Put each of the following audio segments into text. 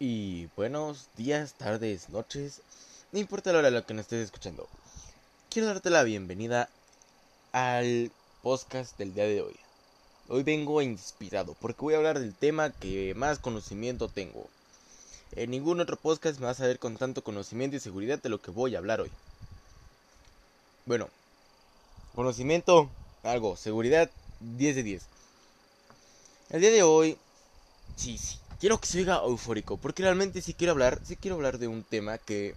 y buenos días, tardes, noches, no importa la hora en la que nos estés escuchando. Quiero darte la bienvenida al podcast del día de hoy. Hoy vengo inspirado porque voy a hablar del tema que más conocimiento tengo. En ningún otro podcast me vas a ver con tanto conocimiento y seguridad de lo que voy a hablar hoy. Bueno, conocimiento, algo, seguridad, 10 de 10. El día de hoy, sí, sí, quiero que se oiga eufórico, porque realmente sí quiero hablar, sí quiero hablar de un tema que,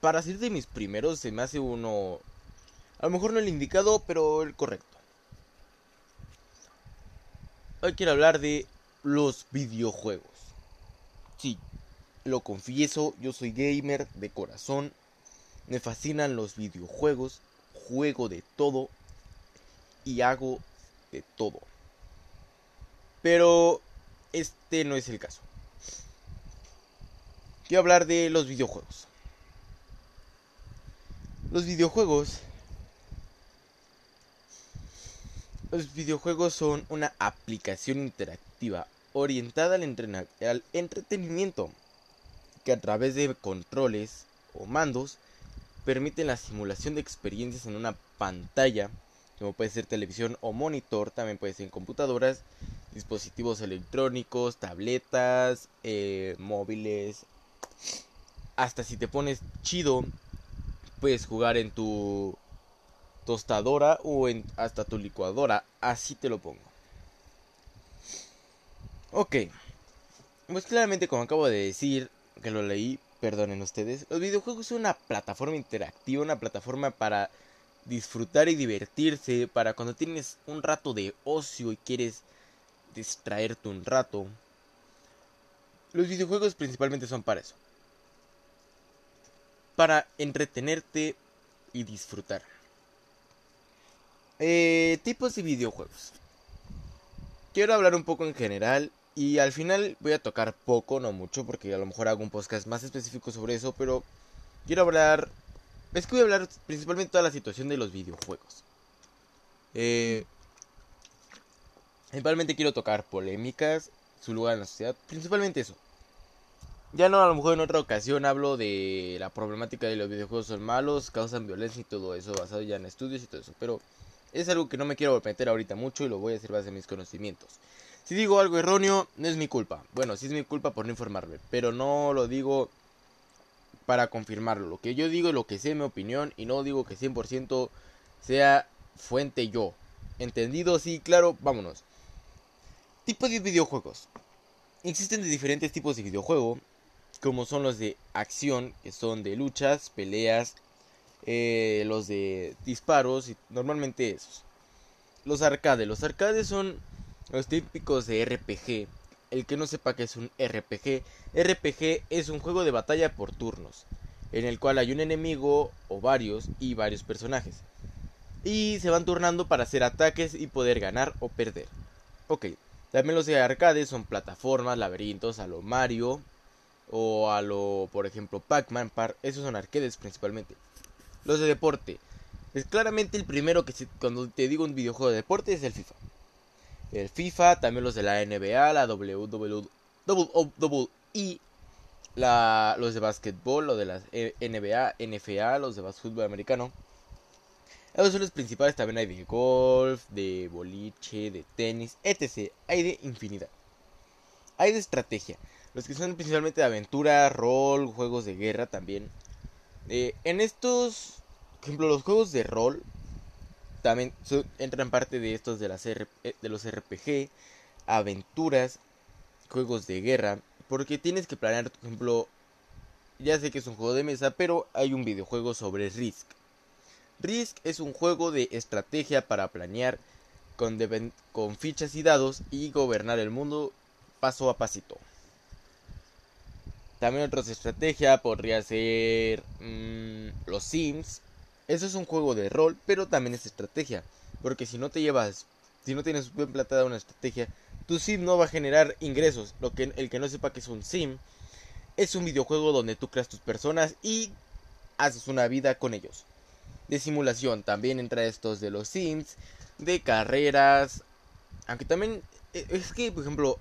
para ser de mis primeros, se me hace uno, a lo mejor no el indicado, pero el correcto. Hoy quiero hablar de los videojuegos. Sí, lo confieso, yo soy gamer de corazón, me fascinan los videojuegos, juego de todo y hago de todo. Pero este no es el caso. Quiero hablar de los videojuegos. Los videojuegos... Los videojuegos son una aplicación interactiva orientada al, entretenimiento que a través de controles o mandos permiten la simulación de experiencias en una pantalla, como puede ser televisión o monitor, también puede ser en computadoras, dispositivos electrónicos, tabletas, eh, móviles. Hasta si te pones chido, puedes jugar en tu tostadora o en hasta tu licuadora. Así te lo pongo. Ok. Pues claramente como acabo de decir, que lo leí, perdonen ustedes, los videojuegos son una plataforma interactiva, una plataforma para disfrutar y divertirse, para cuando tienes un rato de ocio y quieres distraerte un rato. Los videojuegos principalmente son para eso. Para entretenerte y disfrutar. Eh, tipos de videojuegos. Quiero hablar un poco en general y al final voy a tocar poco, no mucho, porque a lo mejor hago un podcast más específico sobre eso, pero quiero hablar... Es que voy a hablar principalmente toda la situación de los videojuegos. Eh, Principalmente quiero tocar polémicas, su lugar en la sociedad, principalmente eso. Ya no, a lo mejor en otra ocasión hablo de la problemática de los videojuegos son malos, causan violencia y todo eso, basado ya en estudios y todo eso. Pero es algo que no me quiero meter ahorita mucho y lo voy a hacer base en mis conocimientos. Si digo algo erróneo, no es mi culpa. Bueno, sí es mi culpa por no informarme, pero no lo digo para confirmarlo. Lo que yo digo es lo que sé, mi opinión, y no digo que 100% sea fuente yo. ¿Entendido? Sí, claro, vámonos. Tipo de videojuegos. Existen de diferentes tipos de videojuego, como son los de acción, que son de luchas, peleas, eh, los de disparos y normalmente esos. Los arcades. Los arcades son los típicos de RPG. El que no sepa que es un RPG, RPG es un juego de batalla por turnos, en el cual hay un enemigo o varios y varios personajes. Y se van turnando para hacer ataques y poder ganar o perder. Ok, también los de arcade son plataformas, laberintos, a lo Mario o a lo, por ejemplo, Pac-Man. Esos son arcades principalmente. Los de deporte. Es claramente el primero que cuando te digo un videojuego de deporte es el FIFA. El FIFA, también los de la NBA, la WWE, la, los de básquetbol, los de la NBA, NFA, los de básquetbol americano. Esos son los principales, también hay de golf, de boliche, de tenis, etc. Hay de infinidad. Hay de estrategia. Los que son principalmente de aventura, rol, juegos de guerra también. Eh, en estos, por ejemplo, los juegos de rol también entran parte de estos de, las eh, de los RPG, aventuras, juegos de guerra. Porque tienes que planear, por ejemplo, ya sé que es un juego de mesa, pero hay un videojuego sobre Risk Risk es un juego de estrategia para planear con, fichas y dados y gobernar el mundo paso a pasito. También otra estrategia podría ser mm, los Sims. Eso es un juego de rol, pero también es estrategia. Porque si no te llevas, si no tienes bien platada una estrategia, tu Sim no va a generar ingresos. Lo que el que no sepa que es un Sim, es un videojuego donde tú creas tus personas y haces una vida con ellos de simulación. También entra estos de los Sims, de carreras. Aunque también e, es que, por ejemplo,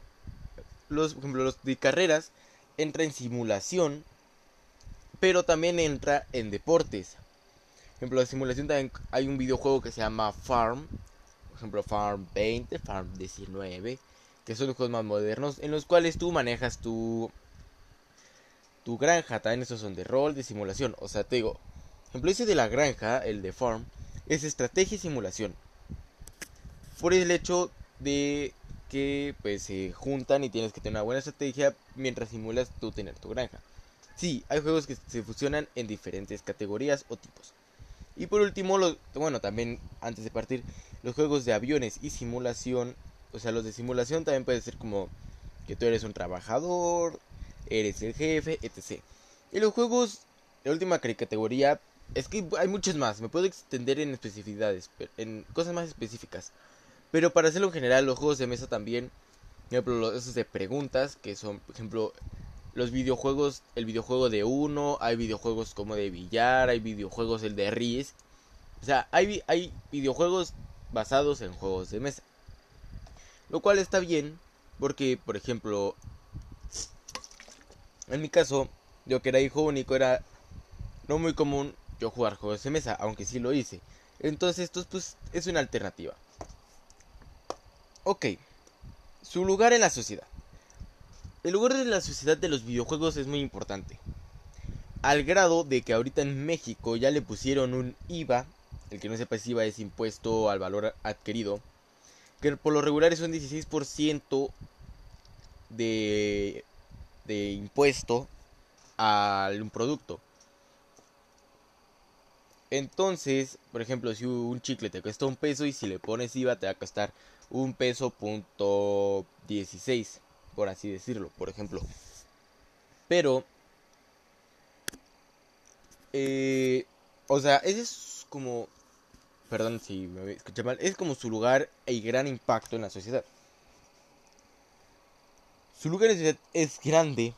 los, por ejemplo, los de carreras entra en simulación, pero también entra en deportes. Por ejemplo, de simulación también hay un videojuego que se llama Farm, por ejemplo Farm 20, Farm 19, que son los juegos más modernos, en los cuales tú manejas tu, tu granja, también esos son de rol, de simulación, o sea, te digo, ese de la granja, el de Farm, es estrategia y simulación. Por el hecho de que pues se juntan y tienes que tener una buena estrategia mientras simulas tú tener tu granja. Sí, hay juegos que se fusionan en diferentes categorías o tipos. Y por último, bueno, también antes de partir, los juegos de aviones y simulación, o sea, los de simulación también puede ser como que tú eres un trabajador, eres el jefe, etc. Y los juegos, la última categoría, es que hay muchos más, me puedo extender en especificidades, en cosas más específicas. Pero para hacerlo en general, los juegos de mesa también, por ejemplo, esos de preguntas, que son, por ejemplo, los videojuegos, el videojuego de uno, hay videojuegos como de billar, hay videojuegos el de Ries. O sea, hay, hay videojuegos basados en juegos de mesa. Lo cual está bien, porque, por ejemplo, en mi caso, yo que era hijo único, era no muy común yo jugar juegos de mesa, aunque sí lo hice. Entonces, esto pues, es una alternativa. Ok, su lugar en la sociedad. El lugar de la sociedad de los videojuegos es muy importante. Al grado de que ahorita en México ya le pusieron un IVA, el que no sepa si IVA es impuesto al valor adquirido, que por lo regular es un 16% de, de impuesto a un producto. Entonces, por ejemplo, si un chicle te cuesta un peso y si le pones IVA te va a costar un peso punto 16, por así decirlo, por ejemplo. Pero, eh, o sea, ese es como, perdón si me escuché mal, es como su lugar y gran impacto en la sociedad. Su lugar en la sociedad es grande,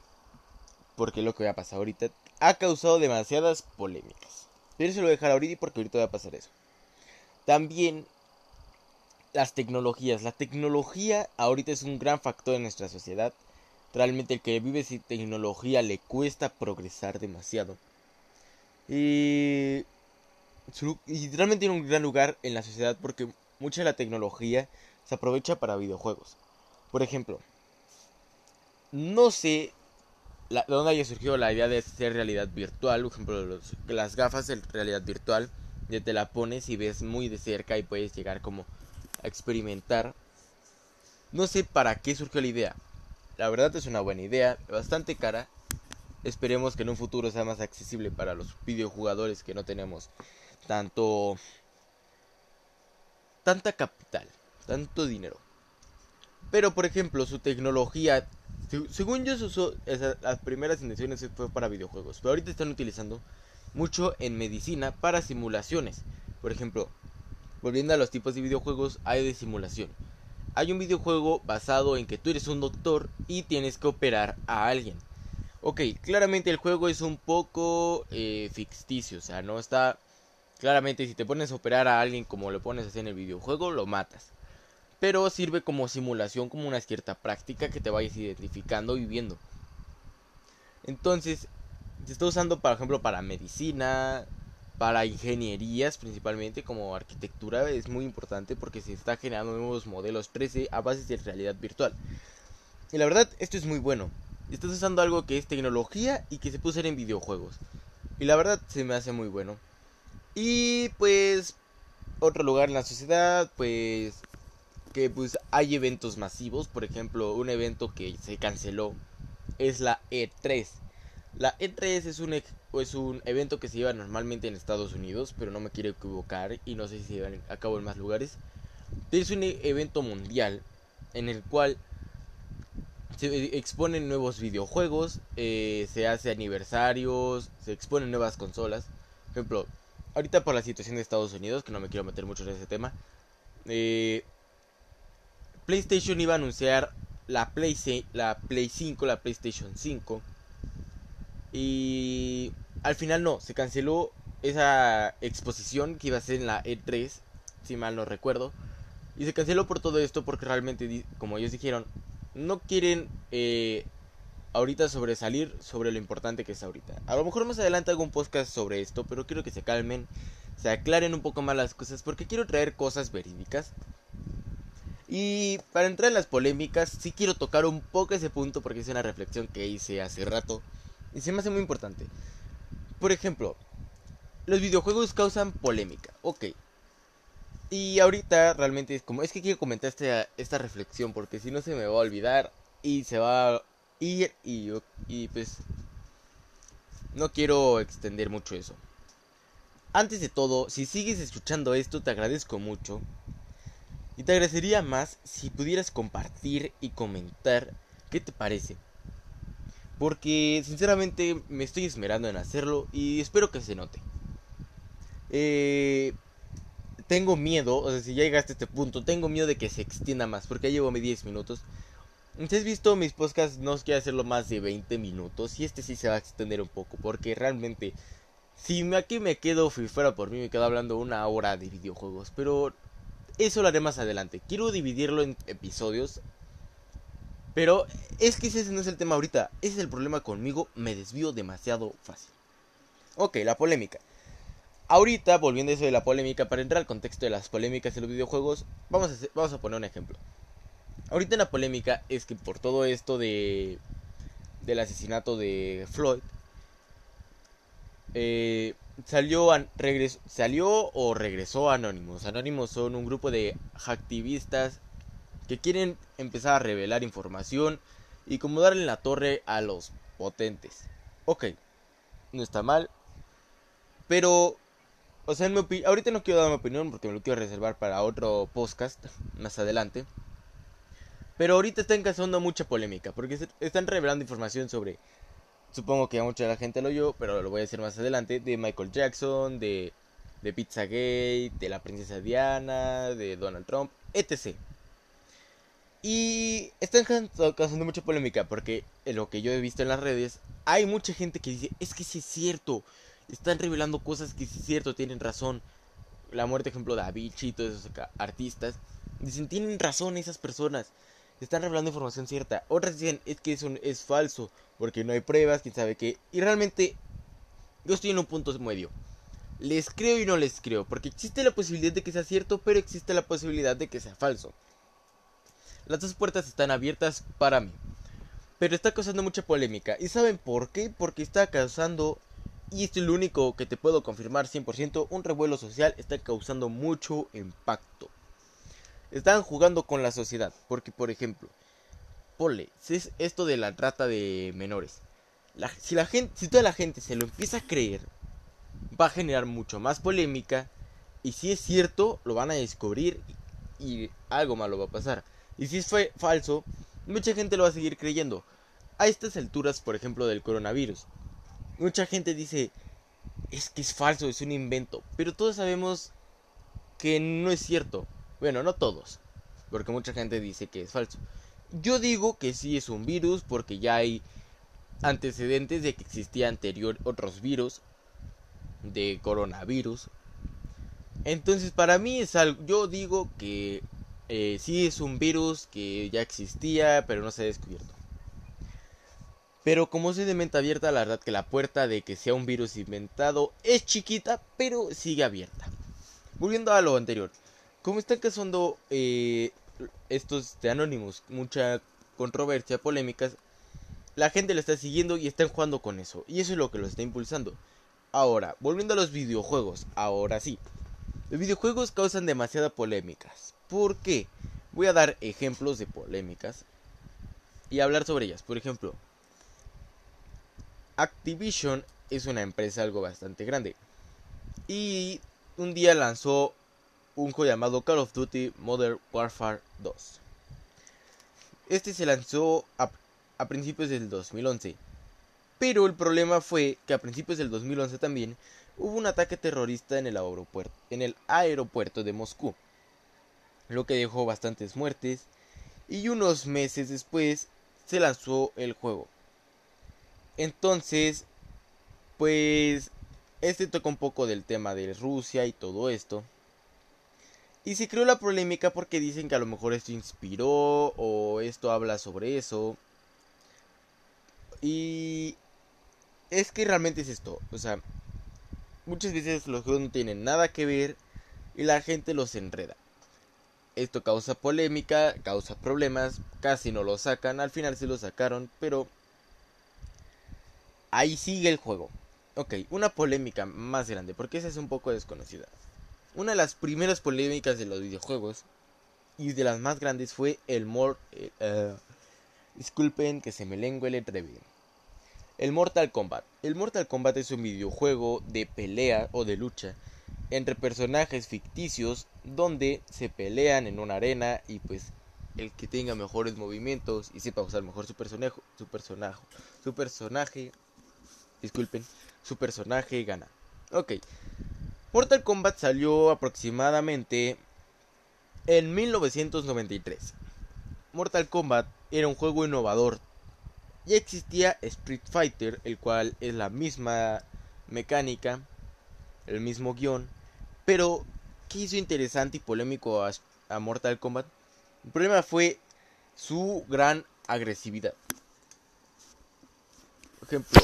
porque lo que va a pasar ahorita ha causado demasiadas polémicas. Pero eso lo voy a dejar ahorita porque ahorita va a pasar eso. También las tecnologías. La tecnología ahorita es un gran factor en nuestra sociedad. Realmente el que vive sin tecnología le cuesta progresar demasiado. Y, y realmente tiene un gran lugar en la sociedad porque mucha de la tecnología se aprovecha para videojuegos. Por ejemplo, no sé de dónde haya surgido la idea de hacer realidad virtual. Por ejemplo, las gafas de realidad virtual. Ya te la pones y ves muy de cerca y puedes llegar como experimentar. No sé para qué surgió la idea. La verdad es una buena idea, bastante cara. Esperemos que en un futuro sea más accesible para los videojugadores que no tenemos tanto tanta capital, tanto dinero. Pero por ejemplo, su tecnología, según yo se usó, las primeras intenciones fue para videojuegos, pero ahorita están utilizando mucho en medicina para simulaciones. Por ejemplo, Volviendo a los tipos de videojuegos, hay de simulación. Hay un videojuego basado en que tú eres un doctor y tienes que operar a alguien. Ok, claramente el juego es un poco eh, ficticio, o sea, no está... Claramente si te pones a operar a alguien como lo pones así en el videojuego, lo matas. Pero sirve como simulación, como una cierta práctica que te vayas identificando y viendo. Entonces, se está usando, por ejemplo, para medicina, para ingenierías principalmente como arquitectura es muy importante porque se está generando nuevos modelos 3D a base de realidad virtual. Y la verdad, esto es muy bueno. Estás usando algo que es tecnología y que se puede usar en videojuegos. Y la verdad se me hace muy bueno. Y pues otro lugar en la sociedad, pues que pues hay eventos masivos, por ejemplo, un evento que se canceló es la E3. La E3 es un es un evento que se lleva normalmente en Estados Unidos, pero no me quiero equivocar y no sé si se lleva a cabo en más lugares. Es un evento mundial en el cual se exponen nuevos videojuegos, eh, se hace aniversarios, se exponen nuevas consolas. Por ejemplo, ahorita por la situación de Estados Unidos, que no me quiero meter mucho en ese tema, eh, PlayStation iba a anunciar la Play, la Play 5, la PlayStation 5. Y al final no, se canceló esa exposición que iba a ser en la E3, si mal no recuerdo. Y se canceló por todo esto porque realmente, como ellos dijeron, no quieren eh, ahorita sobresalir sobre lo importante que es ahorita. A lo mejor más adelante hago un podcast sobre esto, pero quiero que se calmen, se aclaren un poco más las cosas, porque quiero traer cosas verídicas. Y para entrar en las polémicas, sí quiero tocar un poco ese punto porque es una reflexión que hice hace rato y se me hace muy importante. Por ejemplo, los videojuegos causan polémica, ok. Y ahorita realmente es como, es que quiero comentar esta, esta reflexión porque si no se me va a olvidar y se va a ir y, y pues no quiero extender mucho eso. Antes de todo, si sigues escuchando esto, te agradezco mucho. Y te agradecería más si pudieras compartir y comentar qué te parece. Porque sinceramente me estoy esmerando en hacerlo y espero que se note. Eh, tengo miedo, o sea, si ya llegaste a este punto, tengo miedo de que se extienda más, porque ya llevo mis 10 minutos. Si has visto mis podcasts, no quiero hacerlo más de 20 minutos, y este sí se va a extender un poco, porque realmente, si aquí me quedo, si fuera por mí, me quedo hablando una hora de videojuegos, pero eso lo haré más adelante. Quiero dividirlo en episodios, pero es que ese no es el tema ahorita, ese es el problema conmigo, me desvío demasiado fácil. Ok, la polémica. Ahorita, volviendo a eso de la polémica, para entrar al contexto de las polémicas de los videojuegos, vamos a, vamos a poner un ejemplo. Ahorita la polémica es que por todo esto de del asesinato de Floyd, eh, salió, salió o regresó Anonymous. Anonymous son un grupo de activistas que quieren empezar a revelar información y como darle la torre a los potentes. Ok, no está mal, pero o sea, ahorita no quiero dar mi opinión porque me lo quiero reservar para otro podcast más adelante. Pero ahorita están causando mucha polémica porque están revelando información sobre, supongo que a mucha la gente lo oyó, pero lo voy a decir más adelante, de Michael Jackson, de, de Pizzagate, de la princesa Diana, de Donald Trump, etc. Y están causando mucha polémica porque en lo que yo he visto en las redes, hay mucha gente que dice, es que sí es cierto, están revelando cosas que sí es cierto, tienen razón. La muerte, ejemplo, de Avicii y todos esos artistas. Dicen, tienen razón esas personas. Están revelando información cierta. Otras dicen, es que eso es falso. Porque no hay pruebas, quién sabe qué. Y realmente, yo estoy en un punto medio. Les creo y no les creo. Porque existe la posibilidad de que sea cierto, pero existe la posibilidad de que sea falso. Las dos puertas están abiertas para mí. Pero está causando mucha polémica. ¿Y saben por qué? Porque está causando y esto es lo único que te puedo confirmar 100%, un revuelo social está causando mucho impacto. Están jugando con la sociedad, porque por ejemplo, pole, es esto de la trata de menores. si, si toda la gente se lo empieza a creer, va a generar mucho más polémica. Y si es cierto, lo van a descubrir y, algo malo va a pasar. Y si es falso, mucha gente lo va a seguir creyendo. A estas alturas, por ejemplo, del coronavirus, Mucha gente dice, es que es falso, es un invento, pero todos sabemos que no es cierto. Bueno, no todos, porque mucha gente dice que es falso. Yo digo que sí es un virus porque ya hay antecedentes de que existía anterior otros virus de coronavirus. Entonces para mí es algo, yo digo que eh, sí es un virus que ya existía pero no se ha descubierto. Pero como soy de mente abierta, la verdad que la puerta de que sea un virus inventado es chiquita, pero sigue abierta. Volviendo a lo anterior, como están causando eh, estos de Anonymous mucha controversia, polémicas, la gente le está siguiendo y están jugando con eso. Y eso es lo que lo está impulsando. Ahora, volviendo a los videojuegos, ahora sí. Los videojuegos causan demasiadas polémicas. ¿Por qué? Voy a dar ejemplos de polémicas y hablar sobre ellas. Por ejemplo, Activision es una empresa algo bastante grande. Y un día lanzó un juego llamado Call of Duty Modern Warfare 2. Este se lanzó a, principios del 2011. Pero el problema fue que a principios del 2011 también hubo un ataque terrorista en el aeropuerto, en el aeropuerto de Moscú. Lo que dejó bastantes muertes. Y unos meses después se lanzó el juego. Entonces, pues, este toca un poco del tema de Rusia y todo esto. Y se creó la polémica porque dicen que a lo mejor esto inspiró o esto habla sobre eso. Y es que realmente es esto. O sea, muchas veces los juegos no tienen nada que ver y la gente los enreda. Esto causa polémica, causa problemas, casi no lo sacan, al final sí lo sacaron, pero ahí sigue el juego. Ok, una polémica más grande, porque esa es un poco desconocida. Una de las primeras polémicas de los videojuegos y de las más grandes fue el Mor... Eh, eh, disculpen que se me el. El Mortal Kombat. El Mortal Kombat es un videojuego de pelea o de lucha entre personajes ficticios donde se pelean en una arena y pues el que tenga mejores movimientos y sepa usar mejor su personaje, su personaje, su personaje, disculpen, su personaje gana. Ok. Mortal Kombat salió aproximadamente en 1993. Mortal Kombat era un juego innovador. Ya existía Street Fighter, el cual es la misma mecánica, el mismo guion, pero ¿qué hizo interesante y polémico a, Mortal Kombat? El problema fue su gran agresividad. Por ejemplo,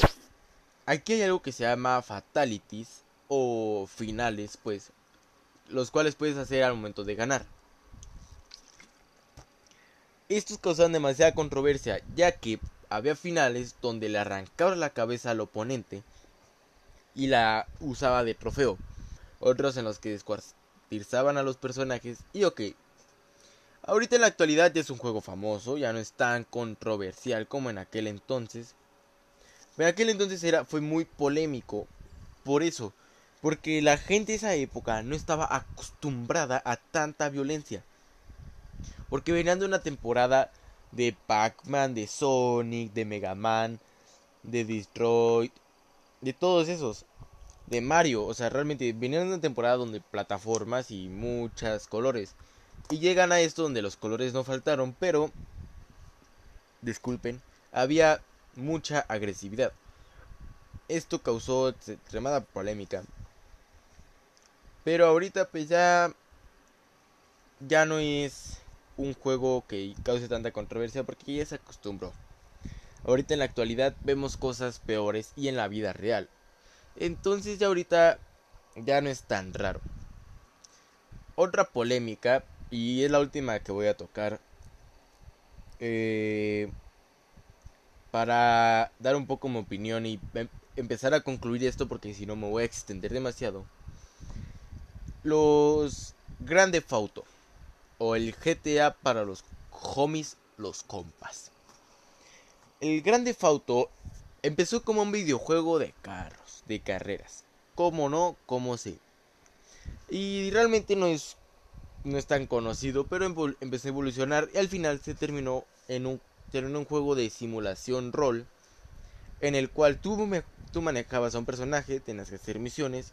aquí hay algo que se llama fatalities o finales, pues, los cuales puedes hacer al momento de ganar. Estos causaron demasiada controversia, ya que había finales donde le arrancaba la cabeza al oponente y la usaba de trofeo otros en los que descuartizaban a los personajes y ok. Ahorita en la actualidad ya es un juego famoso, ya no es tan controversial como en aquel entonces. En aquel entonces era, fue muy polémico. Por eso, porque la gente de esa época no estaba acostumbrada a tanta violencia. Porque venían de una temporada de Pac-Man, de Sonic, de Mega Man, de Destroy, de todos esos de Mario. O sea, realmente vinieron de una temporada donde plataformas y muchos colores. Y llegan a esto donde los colores no faltaron, pero... Disculpen, había mucha agresividad. Esto causó extremada polémica. Pero ahorita pues ya... Ya no es un juego que cause tanta controversia porque ya se acostumbró. Ahorita en la actualidad vemos cosas peores y en la vida real. Entonces ya ahorita ya no es tan raro. Otra polémica, y es la última que voy a tocar, eh, para dar un poco mi opinión y em, empezar a concluir esto porque si no me voy a extender demasiado. Los Grande Fauto o el GTA para los homies, los compas. El Grande Fauto empezó como un videojuego de carro de carreras. ¿Cómo no? ¿Cómo sí? Y realmente no es, no es tan conocido, pero empezó a evolucionar y al final se terminó en un, en un juego de simulación rol en el cual tú, tú manejabas a un personaje, tenías que hacer misiones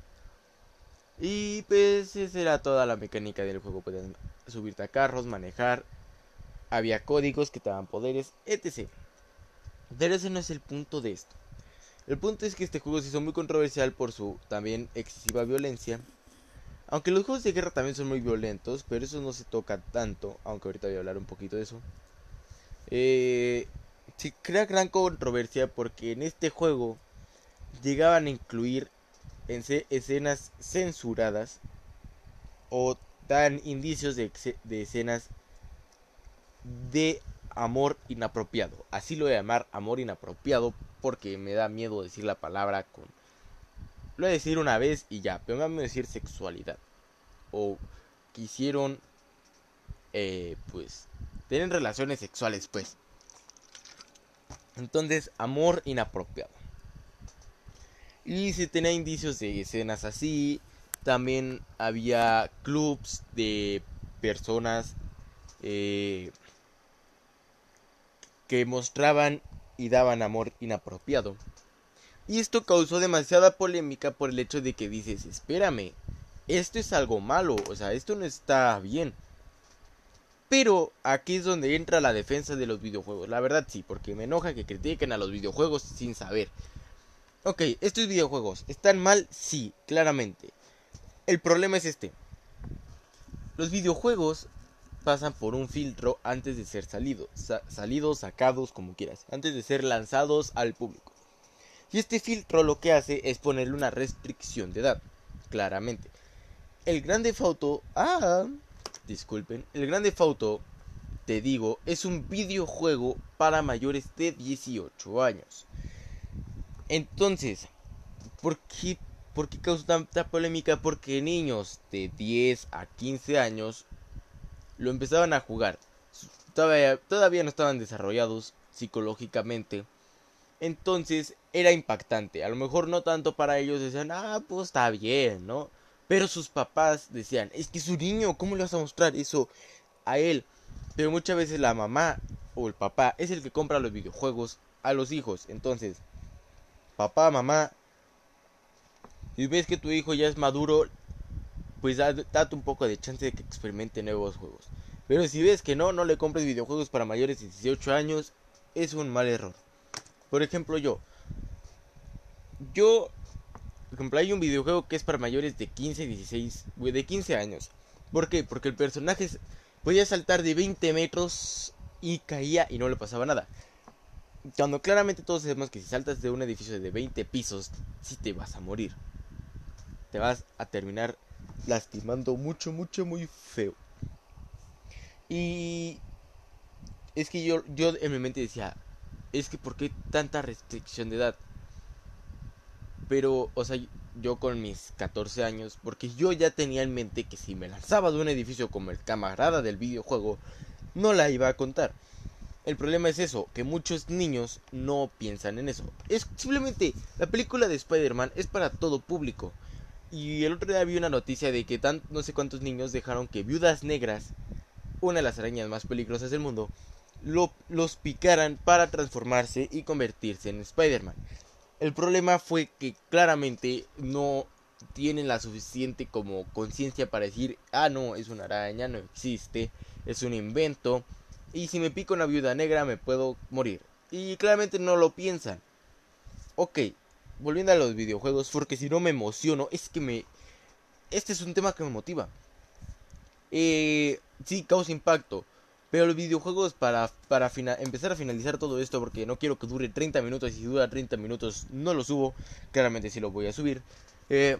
y pues esa era toda la mecánica del juego. Podías subirte a carros, manejar, había códigos que te daban poderes, etc. Pero ese no es el punto de esto. El punto es que este juego se hizo muy controversial por su también excesiva violencia. Aunque los juegos de guerra también son muy violentos, pero eso no se toca tanto, aunque ahorita voy a hablar un poquito de eso. Eh, se crea gran controversia porque en este juego llegaban a incluir escenas censuradas o dan indicios de, escenas de amor inapropiado. Así lo voy a llamar amor inapropiado porque me da miedo decir la palabra. Lo voy a decir una vez y ya, pero me da miedo decir sexualidad. O quisieron, eh, pues, tener relaciones sexuales, pues. Entonces, amor inapropiado. Y se tenía indicios de escenas así. También había clubs de personas eh, que mostraban y daban amor inapropiado. Y esto causó demasiada polémica por el hecho de que dices, espérame, esto es algo malo, o sea, esto no está bien. Pero aquí es donde entra la defensa de los videojuegos. La verdad sí, porque me enoja que critiquen a los videojuegos sin saber. Ok, estos videojuegos están mal, sí, claramente. El problema es este. Los videojuegos pasan por un filtro antes de ser salidos, salidos, sacados, como quieras, antes de ser lanzados al público. Y este filtro lo que hace es ponerle una restricción de edad, claramente. El Grande Fauto, ah, disculpen, el Grande Fauto, te digo, es un videojuego para mayores de 18 años. Entonces, ¿por qué, ¿por qué causa tanta polémica? Porque niños de 10 a 15 años lo empezaban a jugar. Todavía, todavía no estaban desarrollados psicológicamente. Entonces era impactante. A lo mejor no tanto para ellos decían, ah, pues está bien, ¿no? Pero sus papás decían, es que su niño, ¿cómo le vas a mostrar eso a él? Pero muchas veces la mamá o el papá es el que compra los videojuegos a los hijos. Entonces, papá, mamá, si ves que tu hijo ya es maduro, pues date un poco de chance de que experimente nuevos juegos. Pero si ves que no, no le compres videojuegos para mayores de 18 años, es un mal error. Por ejemplo, yo. Yo, ejemplo, hay un videojuego que es para mayores de 15, 16, de 15 años. ¿Por qué? Porque el personaje podía saltar de 20 metros y caía y no le pasaba nada. Cuando claramente todos sabemos que si saltas de un edificio de 20 pisos, sí te vas a morir. Te vas a terminar lastimando mucho, mucho, muy feo. Y es que yo, yo en mi mente decía, es que ¿por qué tanta restricción de edad? Pero, o sea, yo con mis 14 años, porque yo ya tenía en mente que si me lanzaba de un edificio como el camarada del videojuego, no la iba a contar. El problema es eso, que muchos niños no piensan en eso. Es simplemente, la película de Spider-Man es para todo público. Y el otro día vi una noticia de que tan, no sé cuántos niños dejaron que viudas negras, una de las arañas más peligrosas del mundo, los picaran para transformarse y convertirse en Spider-Man. El problema fue que claramente no tienen la suficiente como conciencia para decir, ah no, es una araña, no existe, es un invento, y si me pico una viuda negra me puedo morir. Y claramente no lo piensan. Ok, volviendo a los videojuegos, porque si no me emociono, es que me... Este es un tema que me motiva. Eh, sí, causa impacto. Pero los videojuegos para, para empezar a finalizar todo esto, porque no quiero que dure 30 minutos, y si dura 30 minutos no lo subo, claramente sí lo voy a subir. Eh,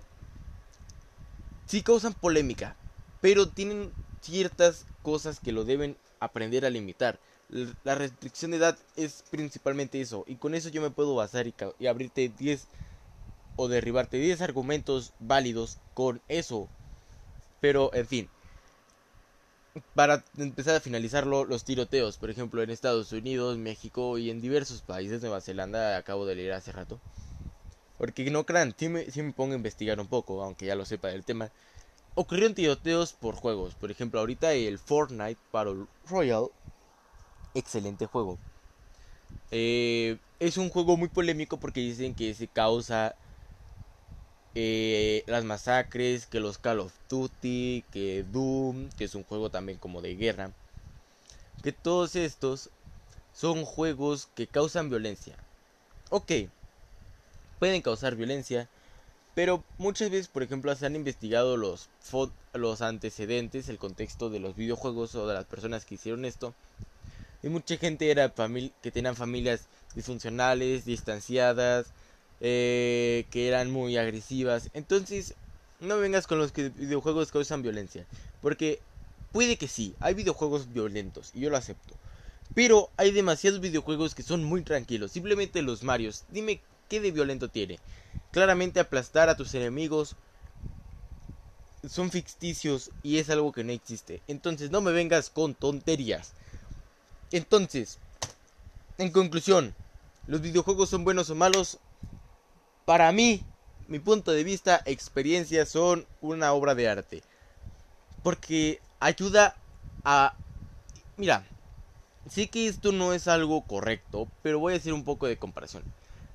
sí causan polémica, pero tienen ciertas cosas que lo deben aprender a limitar. La restricción de edad es principalmente eso, y con eso yo me puedo basar y, abrirte 10 o derribarte 10 argumentos válidos con eso. Pero, en fin, para empezar a finalizarlo, los tiroteos, por ejemplo, en Estados Unidos, México y en diversos países, Nueva Zelanda, acabo de leer hace rato. Porque no crean, si me, me pongo a investigar un poco, aunque ya lo sepa del tema. Ocurrieron tiroteos por juegos, por ejemplo, ahorita el Fortnite Battle Royale, excelente juego. Eh, es un juego muy polémico porque dicen que se causa eh, las masacres, que los Call of Duty, que Doom, que es un juego también como de guerra, que todos estos son juegos que causan violencia. Ok, pueden causar violencia, pero muchas veces, por ejemplo, se han investigado los, los antecedentes, el contexto de los videojuegos o de las personas que hicieron esto. Y mucha gente era que tenían familias disfuncionales, distanciadas, eh, que eran muy agresivas. Entonces, no vengas con los que videojuegos causan violencia. Porque puede que sí, hay videojuegos violentos, y yo lo acepto. Pero hay demasiados videojuegos que son muy tranquilos. Simplemente los Marios. Dime qué de violento tiene. Claramente aplastar a tus enemigos son ficticios y es algo que no existe. Entonces no me vengas con tonterías. Entonces, en conclusión, ¿los videojuegos son buenos o malos? Para mí, mi punto de vista, experiencias son una obra de arte. Porque ayuda a... Mira, sé que esto no es algo correcto, pero voy a hacer un poco de comparación.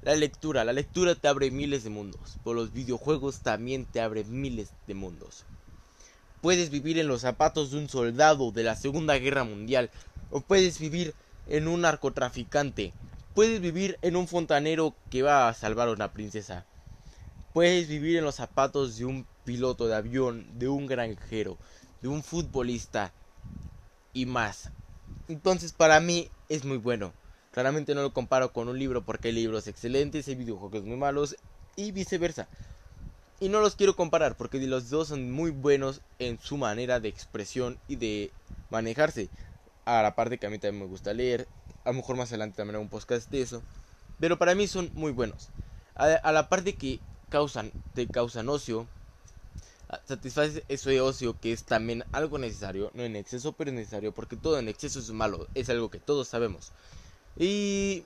La lectura, la lectura te abre miles de mundos, pero los videojuegos también te abren miles de mundos. Puedes vivir en los zapatos de un soldado de la Segunda Guerra Mundial, o puedes vivir en un narcotraficante, Puedes vivir en un fontanero que va a salvar a una princesa. Puedes vivir en los zapatos de un piloto de avión, de un granjero, de un futbolista. y más. Entonces para mí es muy bueno. Claramente no lo comparo con un libro porque hay libros excelentes, hay videojuegos muy malos y viceversa. Y no los quiero comparar porque los dos son muy buenos en su manera de expresión y de manejarse. A la parte que a mí también me gusta leer. A lo mejor más adelante también hago un podcast de eso. Pero para mí son muy buenos. A, la parte que causan, te causan ocio. Satisface ese ocio que es también algo necesario. No en exceso, pero es necesario. Porque todo en exceso es malo. Es algo que todos sabemos. Y...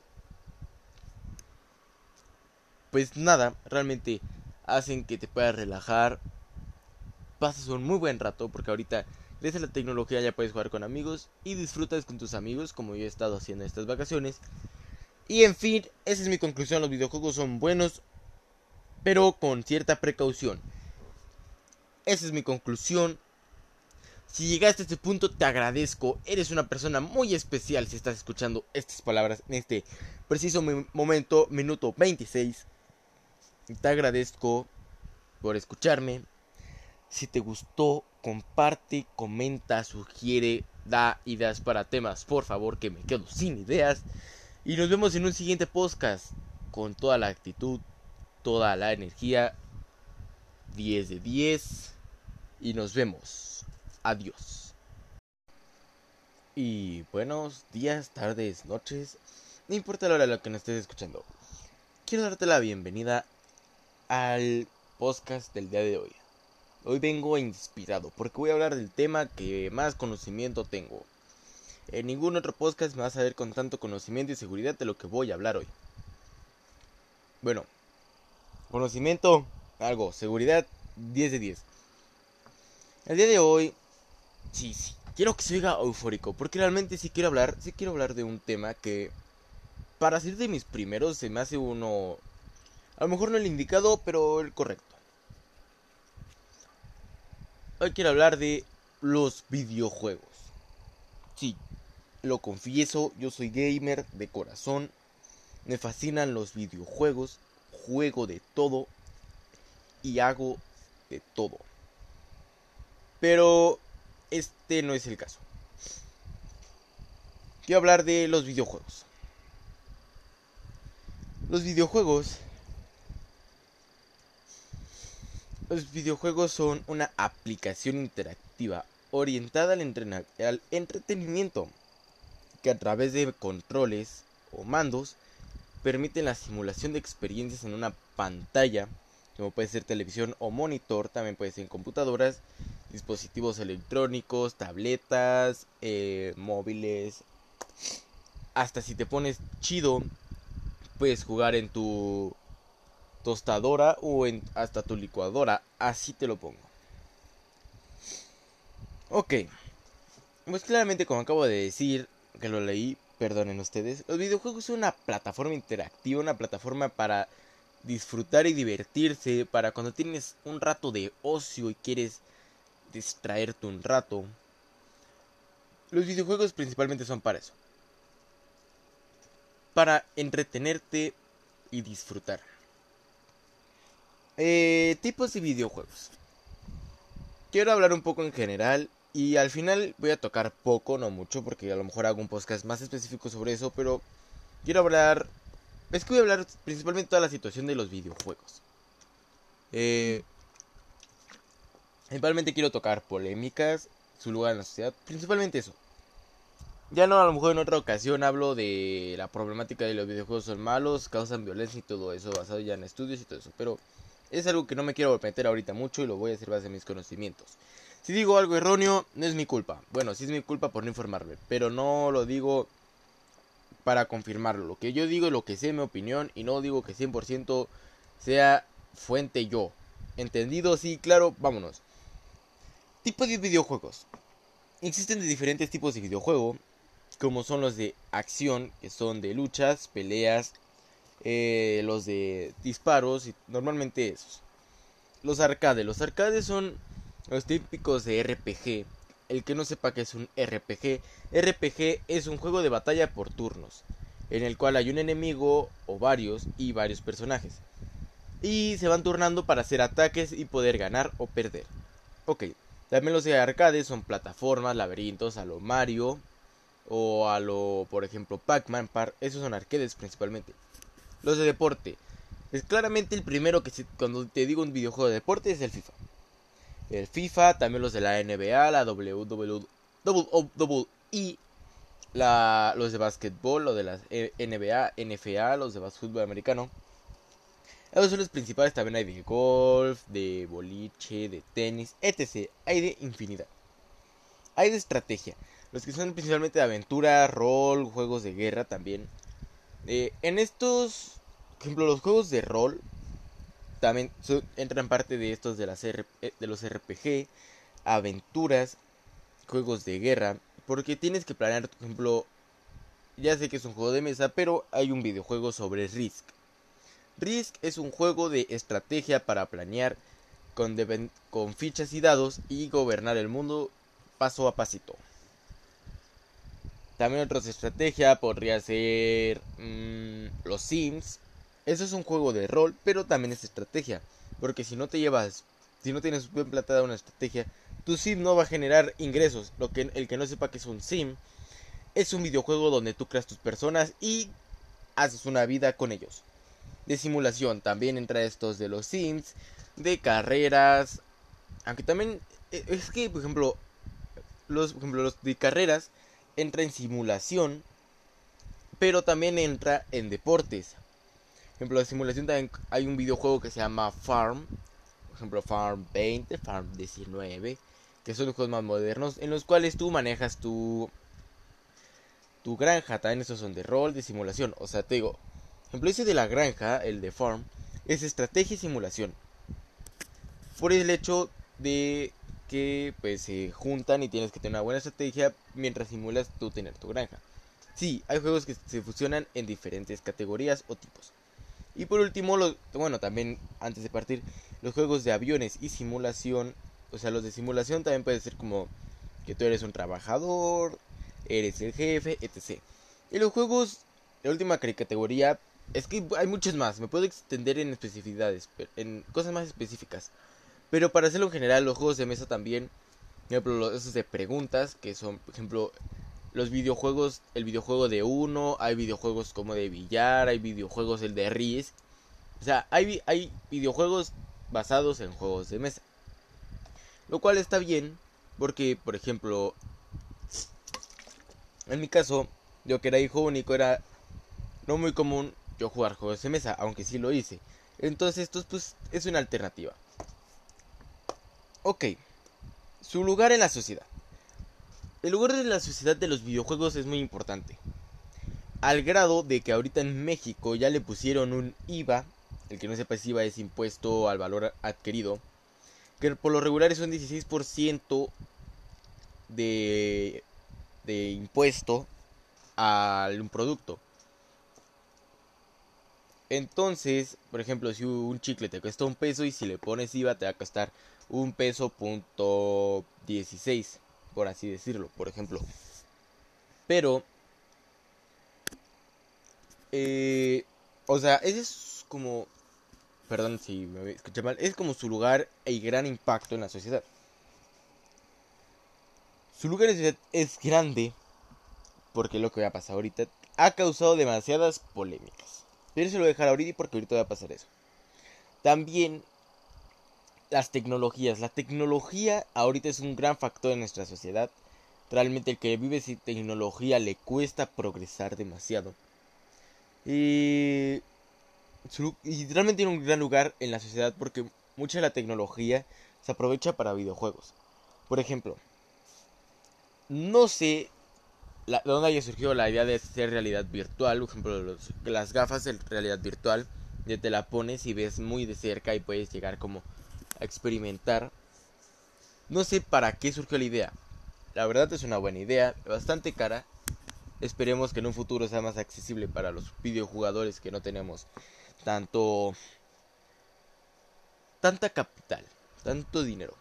Pues nada, realmente hacen que te puedas relajar. Pasas un muy buen rato porque ahorita gracias a la tecnología ya puedes jugar con amigos y disfrutas con tus amigos como yo he estado haciendo estas vacaciones. Y en fin, esa es mi conclusión, los videojuegos son buenos, pero con cierta precaución. Esa es mi conclusión. Si llegaste a este punto, te agradezco. Eres una persona muy especial si estás escuchando estas palabras en este preciso momento, minuto 26. Te agradezco por escucharme. Si te gustó, comparte, comenta, sugiere, da ideas para temas, por favor, que me quedo sin ideas. Y nos vemos en un siguiente podcast con toda la actitud, toda la energía. 10 de 10. Y nos vemos. Adiós. Y buenos días, tardes, noches. No importa la hora en la que nos estés escuchando. Quiero darte la bienvenida al podcast del día de hoy. Hoy vengo inspirado porque voy a hablar del tema que más conocimiento tengo. En ningún otro podcast me vas a ver con tanto conocimiento y seguridad de lo que voy a hablar hoy. Bueno, conocimiento, algo, seguridad, 10 de 10. El día de hoy, sí, sí, quiero que se oiga eufórico, porque realmente sí quiero hablar, sí quiero hablar de un tema que, para ser de mis primeros, se me hace uno a lo mejor no el indicado, pero el correcto. Hoy quiero hablar de los videojuegos. Sí, lo confieso, yo soy gamer de corazón. Me fascinan los videojuegos. Juego de todo. Y hago de todo. Pero este no es el caso. Quiero hablar de los videojuegos. Los videojuegos Los videojuegos son una aplicación interactiva orientada al, al, entretenimiento que a través de controles o mandos permiten la simulación de experiencias en una pantalla, como puede ser televisión o monitor, también puede ser en computadoras, dispositivos electrónicos, tabletas, eh, móviles. Hasta si te pones chido, puedes jugar en tu tostadora o en hasta tu licuadora, así te lo pongo. Ok, pues claramente como acabo de decir, que lo leí, perdonen ustedes, los videojuegos son una plataforma interactiva, una plataforma para disfrutar y divertirse, para cuando tienes un rato de ocio y quieres distraerte un rato. Los videojuegos principalmente son para eso. Para entretenerte y disfrutar. Eh, tipos de videojuegos. Quiero hablar un poco en general y al final voy a tocar poco, no mucho, porque a lo mejor hago un podcast más específico sobre eso, pero quiero hablar... Es que voy a hablar principalmente de toda la situación de los videojuegos. Eh, principalmente quiero tocar polémicas, su lugar en la sociedad, principalmente eso. Ya no, a lo mejor en otra ocasión hablo de la problemática de los videojuegos son malos, causan violencia y todo eso, basado ya en estudios y todo eso, pero es algo que no me quiero meter ahorita mucho y lo voy a hacer base a mis conocimientos. Si digo algo erróneo, no es mi culpa. Bueno, sí es mi culpa por no informarme, pero no lo digo para confirmarlo. Lo que yo digo, lo que sé, mi opinión, y no digo que 100% sea fuente yo. ¿Entendido? Sí, claro, vámonos. Tipo de videojuegos. Existen de diferentes tipos de videojuego, como son los de acción, que son de luchas, peleas, eh, los de disparos y normalmente esos. Los arcades. Los arcades son los típicos de RPG. El que no sepa que es un RPG, RPG es un juego de batalla por turnos, en el cual hay un enemigo o varios y varios personajes. Y se van turnando para hacer ataques y poder ganar o perder. Ok, También los de arcade son plataformas, laberintos, a lo Mario o a lo, por ejemplo, Pac-Man. Esos son arcades principalmente. Los de deporte. Es claramente el primero que cuando te digo un videojuego de deporte es el FIFA. El FIFA, también los de la NBA, la WWE, la, los de básquetbol, los de la NBA, NFA, los de fútbol americano. Los principales, también hay de golf, de boliche, de tenis, etc. Hay de infinidad. Hay de estrategia. Los que son principalmente de aventura, rol, juegos de guerra también. Eh, en estos, por ejemplo, los juegos de rol también entran parte de estos de, las eh, de los RPG, aventuras, juegos de guerra, porque tienes que planear, por ejemplo, ya sé que es un juego de mesa, pero hay un videojuego sobre Risk. Risk es un juego de estrategia para planear con, fichas y dados y gobernar el mundo paso a pasito. También otra estrategia podría ser mm, los Sims. Eso es un juego de rol, pero también es estrategia. Porque si no te llevas, si no tienes bien platada una estrategia, tu sim no va a generar ingresos. Lo que, el que no sepa que es un sim, es un videojuego donde tú creas tus personas y haces una vida con ellos. De simulación también entra estos de los sims, de carreras. Aunque también e, es que, por ejemplo, los, por ejemplo, los de carreras entra en simulación, pero también entra en deportes. Por ejemplo, de simulación también hay un videojuego que se llama Farm, por ejemplo, Farm 20, Farm 19, que son los juegos más modernos, en los cuales tú manejas tu, tu granja. También estos son de rol, de simulación. O sea, te digo, ese de la granja, el de Farm, es estrategia y simulación. Por el hecho de que pues se juntan y tienes que tener una buena estrategia mientras simulas tú tener tu granja. Sí, hay juegos que se fusionan en diferentes categorías o tipos. Y por último, bueno, también antes de partir, los juegos de aviones y simulación. O sea, los de simulación también puede ser como que tú eres un trabajador, eres el jefe, etc. Y los juegos, la última categoría, es que hay muchos más, me puedo extender en especificidades, en cosas más específicas. Pero para hacerlo en general, los juegos de mesa también, por ejemplo, esos de preguntas, que son, por ejemplo, los videojuegos, el videojuego de uno, hay videojuegos como de billar, hay videojuegos el de Risk. O sea, hay, hay videojuegos basados en juegos de mesa. Lo cual está bien, porque, por ejemplo, en mi caso, yo que era hijo único, era no muy común yo jugar juegos de mesa, aunque sí lo hice. Entonces, esto pues, es una alternativa. Ok, su lugar en la sociedad. El lugar de la sociedad de los videojuegos es muy importante. Al grado de que ahorita en México ya le pusieron un IVA, el que no sepa si IVA es impuesto al valor adquirido, que por lo regular es un 16% de, de impuesto a un producto. Entonces, por ejemplo, si un chicle te cuesta un peso y si le pones IVA te va a costar un peso punto 16, por así decirlo, por ejemplo. Pero, eh, o sea, ese es como, perdón si me escuché mal, es como su lugar y gran impacto en la sociedad. Su lugar en la sociedad es grande, porque lo que va a pasar ahorita ha causado demasiadas polémicas. Pero se lo dejar ahorita porque ahorita va a pasar eso. También las tecnologías. La tecnología ahorita es un gran factor en nuestra sociedad. Realmente el que vive sin tecnología le cuesta progresar demasiado. Y, y realmente tiene un gran lugar en la sociedad porque mucha de la tecnología se aprovecha para videojuegos. Por ejemplo, no sé de dónde haya surgido la idea de hacer realidad virtual. Por ejemplo, las gafas de realidad virtual. Ya te la pones y ves muy de cerca y puedes llegar como experimentar. No sé para qué surgió la idea. La verdad es una buena idea, bastante cara. Esperemos que en un futuro sea más accesible para los videojugadores que no tenemos tanto tanta capital, tanto dinero.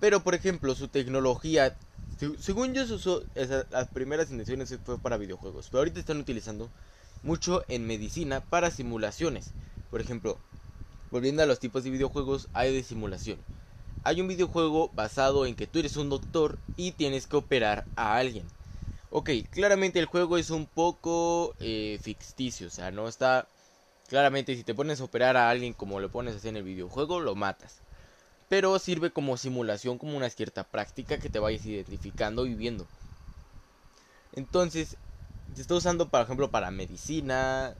Pero por ejemplo, su tecnología, según yo se usó, las primeras intenciones fue para videojuegos, pero ahorita están utilizando mucho en medicina para simulaciones. Por ejemplo, Volviendo a los tipos de videojuegos, hay de simulación. hay un videojuego basado en que tú eres un doctor y tienes que operar a alguien. Ok, claramente el juego es un poco eh, ficticio, o sea, no está... Claramente si te pones a operar a alguien como lo pones así en el videojuego, lo matas. Pero sirve como simulación, como una cierta práctica que te vayas identificando y viendo. Entonces, se está usando, por ejemplo, para medicina,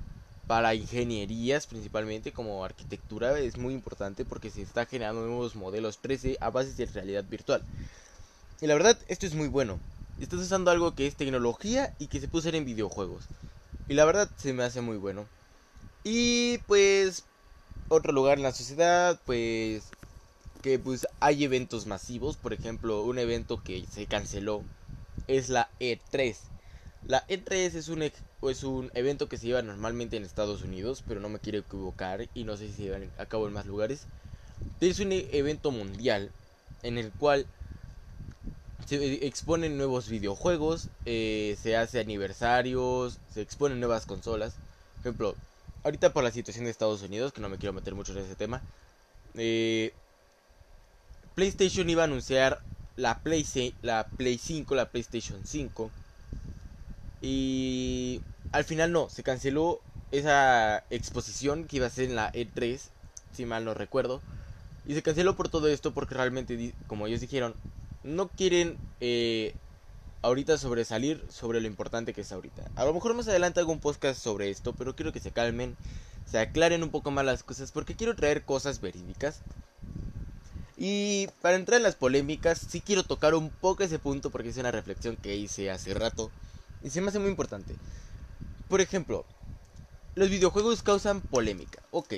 para ingenierías principalmente, como arquitectura, es muy importante porque se está generando nuevos modelos 13 a base de realidad virtual. Y la verdad, esto es muy bueno. Estás usando algo que es tecnología y que se puede usar en videojuegos. Y la verdad, se me hace muy bueno. Y pues, otro lugar en la sociedad, pues, que pues hay eventos masivos. Por ejemplo, un evento que se canceló es la E3 la E3 es un, es un evento que se lleva normalmente en Estados Unidos, pero no me quiero equivocar y no sé si se lleva a cabo en más lugares. Es un evento mundial en el cual se exponen nuevos videojuegos, eh, se hace aniversarios, se exponen nuevas consolas. Por ejemplo, ahorita por la situación de Estados Unidos, que no me quiero meter mucho en ese tema, eh, PlayStation iba a anunciar la Play, la Play 5, la PlayStation 5 y al final no, se canceló esa exposición que iba a ser en la E3, si mal no recuerdo. Y se canceló por todo esto porque realmente, como ellos dijeron, no quieren eh, ahorita sobresalir sobre lo importante que es ahorita. A lo mejor más adelante hago un podcast sobre esto, pero quiero que se calmen, se aclaren un poco más las cosas porque quiero traer cosas verídicas. Y para entrar en las polémicas, sí quiero tocar un poco ese punto porque es una reflexión que hice hace rato. Y se me hace muy importante. Por ejemplo, los videojuegos causan polémica. Ok.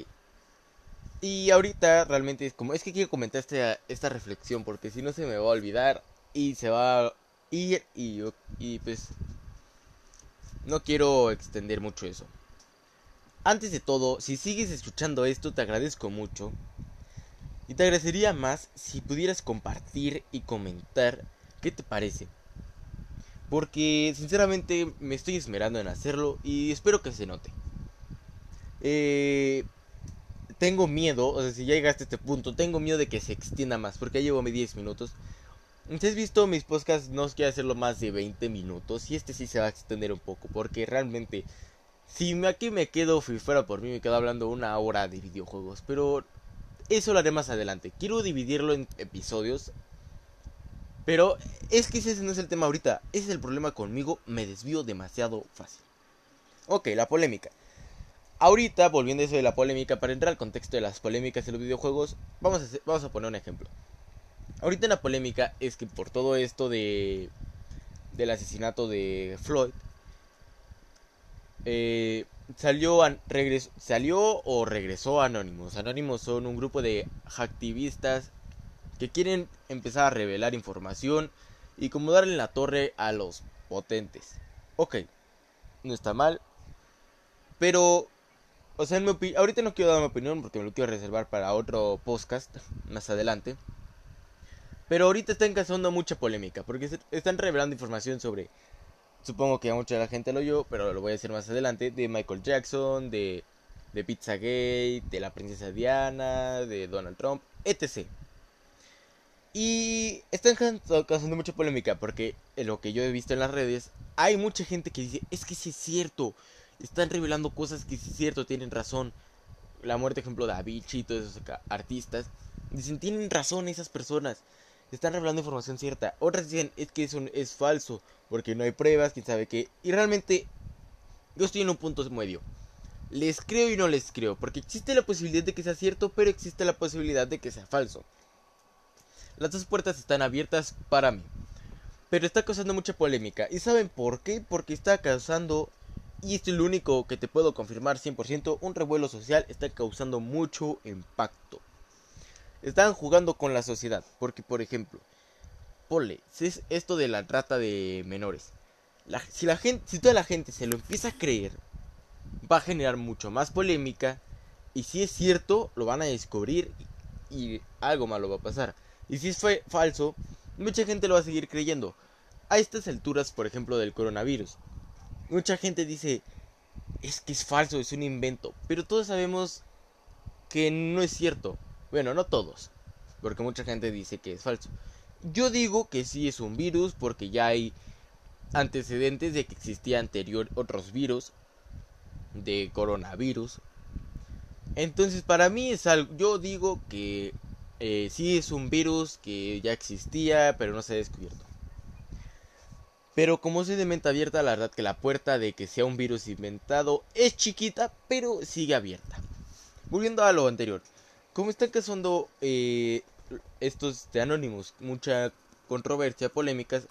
Y ahorita realmente es como, es que quiero comentar esta, esta reflexión porque si no se me va a olvidar y se va a ir y, y pues no quiero extender mucho eso. Antes de todo, si sigues escuchando esto te agradezco mucho. Y te agradecería más si pudieras compartir y comentar qué te parece. Porque sinceramente me estoy esmerando en hacerlo y espero que se note. Eh, tengo miedo, o sea, si ya llegaste a este punto, tengo miedo de que se extienda más, porque ya llevo mis 10 minutos. Si has visto mis podcasts, no os quiero hacerlo más de 20 minutos, y este sí se va a extender un poco, porque realmente, si aquí me quedo, si fuera por mí, me quedo hablando una hora de videojuegos, pero eso lo haré más adelante. Quiero dividirlo en episodios, pero es que ese no es el tema ahorita. Ese es el problema conmigo. Me desvío demasiado fácil. Ok, la polémica. Ahorita, volviendo a eso de la polémica, para entrar al contexto de las polémicas de los videojuegos, vamos a, vamos a poner un ejemplo. Ahorita la polémica es que por todo esto de del asesinato de Floyd, eh, salió, salió o regresó Anonymous. Anonymous son un grupo de activistas que quieren empezar a revelar información y como darle la torre a los potentes. Ok, no está mal. Pero, o sea, ahorita no quiero dar mi opinión porque me lo quiero reservar para otro podcast más adelante. Pero ahorita están causando mucha polémica porque están revelando información sobre, supongo que a mucha de la gente lo oyó, pero lo voy a decir más adelante, de Michael Jackson, de, de Pizzagate, de la princesa Diana, de Donald Trump, etc. Y están causando mucha polémica porque en lo que yo he visto en las redes hay mucha gente que dice, es que sí es cierto, están revelando cosas que sí es cierto, tienen razón. La muerte, ejemplo, de Avicii y todos esos artistas. Dicen, tienen razón esas personas. Están revelando información cierta. Otras dicen, es que eso es falso, porque no hay pruebas, quién sabe qué. Y realmente, yo estoy en un punto medio. Les creo y no les creo, porque existe la posibilidad de que sea cierto, pero existe la posibilidad de que sea falso. Las dos puertas están abiertas para mí. Pero está causando mucha polémica. ¿Y saben por qué? Porque está causando, y esto es lo único que te puedo confirmar 100%, un revuelo social está causando mucho impacto. Están jugando con la sociedad. Porque, por ejemplo, pole, si es esto de la trata de menores. si, la gente, si toda la gente se lo empieza a creer, va a generar mucho más polémica. Y si es cierto, lo van a descubrir y algo malo va a pasar. Y si fue falso, mucha gente lo va a seguir creyendo. A estas alturas, por ejemplo, del coronavirus. Mucha gente dice, es que es falso, es un invento. Pero todos sabemos que no es cierto. Bueno, no todos. porque mucha gente dice que es falso. Yo digo que sí es un virus porque ya hay antecedentes de que existía anterior otros virus de coronavirus. Entonces para mí es algo, yo digo que eh, sí es un virus que ya existía pero no se ha descubierto. Pero como soy de mente abierta, la verdad que la puerta de que sea un virus inventado es chiquita, pero sigue abierta. Volviendo a lo anterior, como están causando eh, estos de Anonymous mucha controversia, polémicas,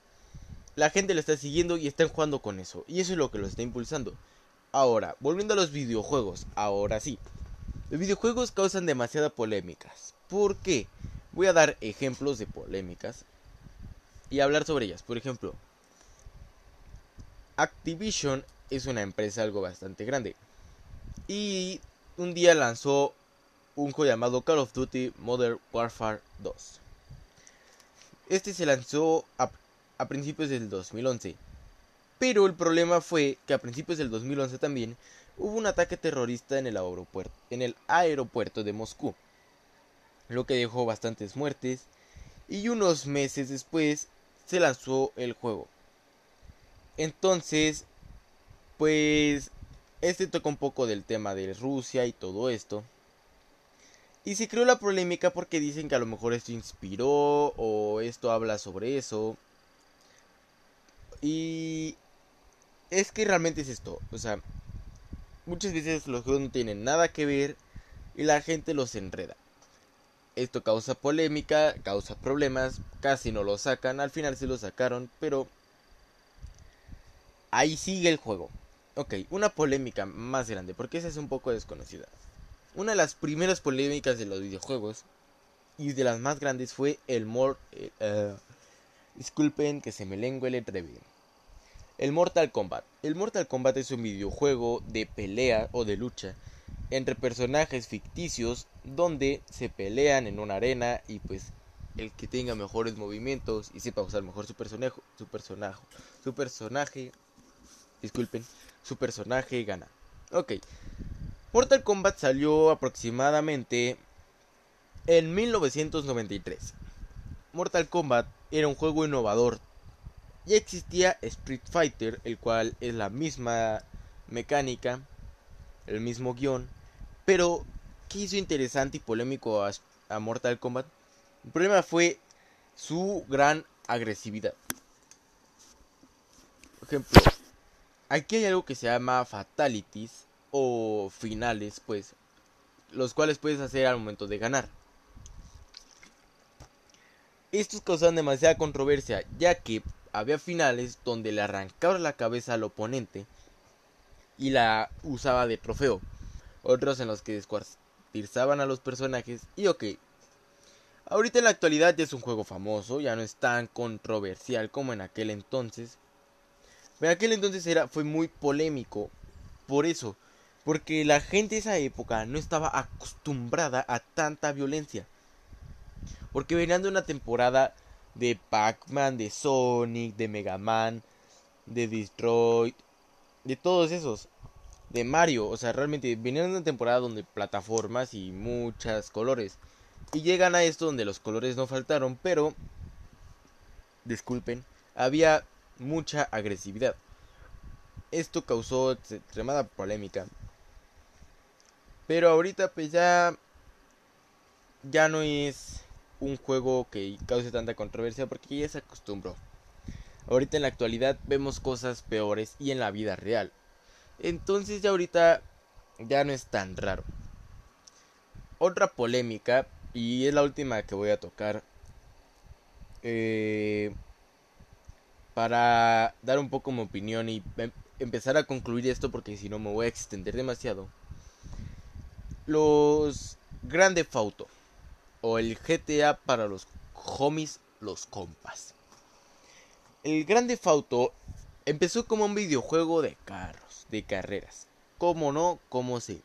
la gente lo está siguiendo y están jugando con eso. Y eso es lo que lo está impulsando. Ahora, volviendo a los videojuegos, ahora sí. Los videojuegos causan demasiadas polémicas. ¿Por qué? Voy a dar ejemplos de polémicas y hablar sobre ellas. Por ejemplo, Activision es una empresa algo bastante grande. Y un día lanzó un juego llamado Call of Duty Modern Warfare 2. Este se lanzó a, principios del 2011. Pero el problema fue que a principios del 2011 también hubo un ataque terrorista en el aeropuerto, en el aeropuerto de Moscú. Lo que dejó bastantes muertes. Y unos meses después se lanzó el juego. Entonces, pues, este toca un poco del tema de Rusia y todo esto. Y se creó la polémica porque dicen que a lo mejor esto inspiró o esto habla sobre eso. Y es que realmente es esto. O sea, muchas veces los juegos no tienen nada que ver y la gente los enreda. Esto causa polémica, causa problemas, casi no lo sacan, al final se lo sacaron, pero ahí sigue el juego. Ok, una polémica más grande, porque esa es un poco desconocida. Una de las primeras polémicas de los videojuegos y de las más grandes fue el Mor... Eh, eh, disculpen que se me lengue el. El Mortal Kombat. El Mortal Kombat es un videojuego de pelea o de lucha entre personajes ficticios donde se pelean en una arena y pues el que tenga mejores movimientos y sepa usar mejor su personaje, su personaje, su personaje disculpen, su personaje gana. Ok. Mortal Kombat salió aproximadamente en 1993. Mortal Kombat era un juego innovador. Ya existía Street Fighter, el cual es la misma mecánica, el mismo guion. Pero, ¿qué hizo interesante y polémico a, a Mortal Kombat? El problema fue su gran agresividad. Por ejemplo, Aquí hay algo que se llama fatalities o finales, pues, los cuales puedes hacer al momento de ganar. Estos causaron demasiada controversia, ya que había finales donde le arrancaba la cabeza al oponente y la usaba de trofeo. Otros en los que descuartizaban a los personajes y ok. Ahorita en la actualidad ya es un juego famoso, ya no es tan controversial como en aquel entonces. En aquel entonces era, fue muy polémico. Por eso. Porque la gente de esa época no estaba acostumbrada a tanta violencia. Porque venían de una temporada de Pac-Man, de Sonic, de Mega Man, de Detroit, de todos esos. De Mario, o sea, realmente venían de una temporada donde plataformas y muchos colores. Y llegan a esto donde los colores no faltaron, pero... Disculpen, había mucha agresividad. Esto causó extremada polémica. Pero ahorita pues ya ya no es un juego que cause tanta controversia porque ya se acostumbró. Ahorita en la actualidad vemos cosas peores y en la vida real. Entonces ya ahorita ya no es tan raro. Otra polémica, y es la última que voy a tocar, eh, para dar un poco mi opinión y em, empezar a concluir esto porque si no me voy a extender demasiado. Los Grande Fauto o el GTA para los homies, los compas. El Grande Fauto empezó como un videojuego de carros, de carreras. Como no, como sí.